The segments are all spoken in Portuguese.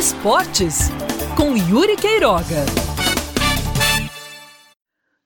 Esportes com Yuri Queiroga.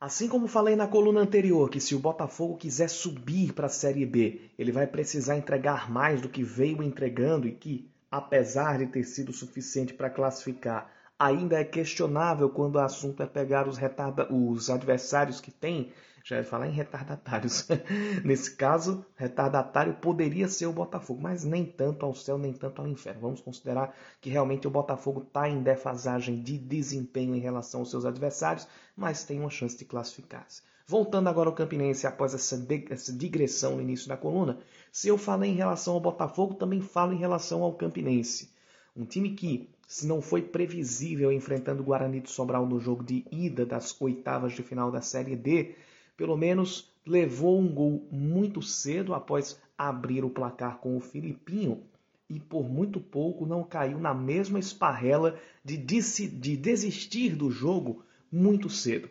Assim como falei na coluna anterior que se o Botafogo quiser subir para a Série B, ele vai precisar entregar mais do que veio entregando e que, apesar de ter sido suficiente para classificar, ainda é questionável quando o assunto é pegar os, retarda... os adversários que tem já ia falar em retardatários. Nesse caso, retardatário poderia ser o Botafogo, mas nem tanto ao céu, nem tanto ao inferno. Vamos considerar que realmente o Botafogo está em defasagem de desempenho em relação aos seus adversários, mas tem uma chance de classificar-se. Voltando agora ao Campinense, após essa, essa digressão no início da coluna, se eu falei em relação ao Botafogo, também falo em relação ao Campinense. Um time que, se não foi previsível enfrentando o Guarani de Sobral no jogo de ida das oitavas de final da Série D, pelo menos levou um gol muito cedo após abrir o placar com o Filipinho e por muito pouco não caiu na mesma esparrela de, de desistir do jogo muito cedo.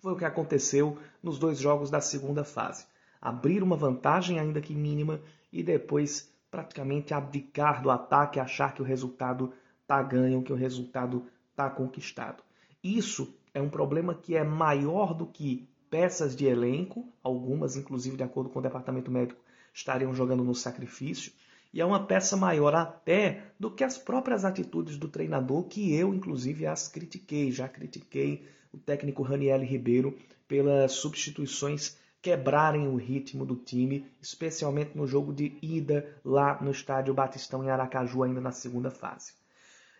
Foi o que aconteceu nos dois jogos da segunda fase. Abrir uma vantagem, ainda que mínima, e depois praticamente abdicar do ataque, achar que o resultado está ganho, que o resultado está conquistado. Isso é um problema que é maior do que peças de elenco, algumas, inclusive, de acordo com o departamento médico, estariam jogando no sacrifício, e é uma peça maior até do que as próprias atitudes do treinador, que eu, inclusive, as critiquei. Já critiquei o técnico Raniel Ribeiro pelas substituições quebrarem o ritmo do time, especialmente no jogo de ida lá no estádio Batistão em Aracaju, ainda na segunda fase.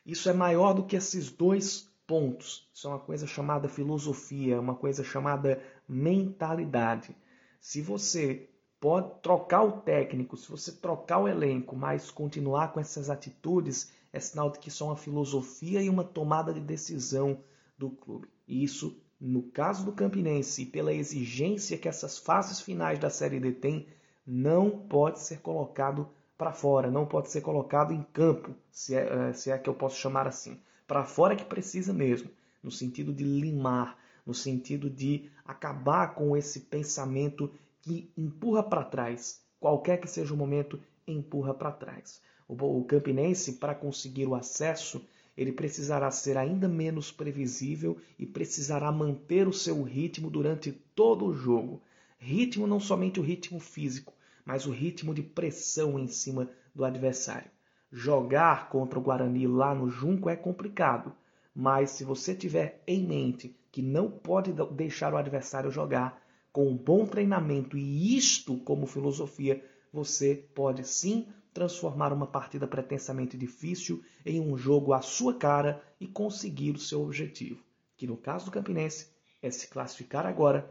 Isso é maior do que esses dois pontos. Isso é uma coisa chamada filosofia, uma coisa chamada mentalidade. Se você pode trocar o técnico, se você trocar o elenco, mas continuar com essas atitudes, é sinal de que isso é uma filosofia e uma tomada de decisão do clube. E isso, no caso do Campinense, pela exigência que essas fases finais da Série D têm, não pode ser colocado para fora, não pode ser colocado em campo, se é, eh, se é que eu posso chamar assim para fora que precisa mesmo, no sentido de limar, no sentido de acabar com esse pensamento que empurra para trás. Qualquer que seja o momento, empurra para trás. O Campinense, para conseguir o acesso, ele precisará ser ainda menos previsível e precisará manter o seu ritmo durante todo o jogo. Ritmo não somente o ritmo físico, mas o ritmo de pressão em cima do adversário. Jogar contra o Guarani lá no Junco é complicado, mas se você tiver em mente que não pode deixar o adversário jogar com um bom treinamento e isto como filosofia, você pode sim transformar uma partida pretensamente difícil em um jogo à sua cara e conseguir o seu objetivo, que no caso do Campinense é se classificar agora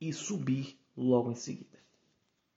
e subir logo em seguida.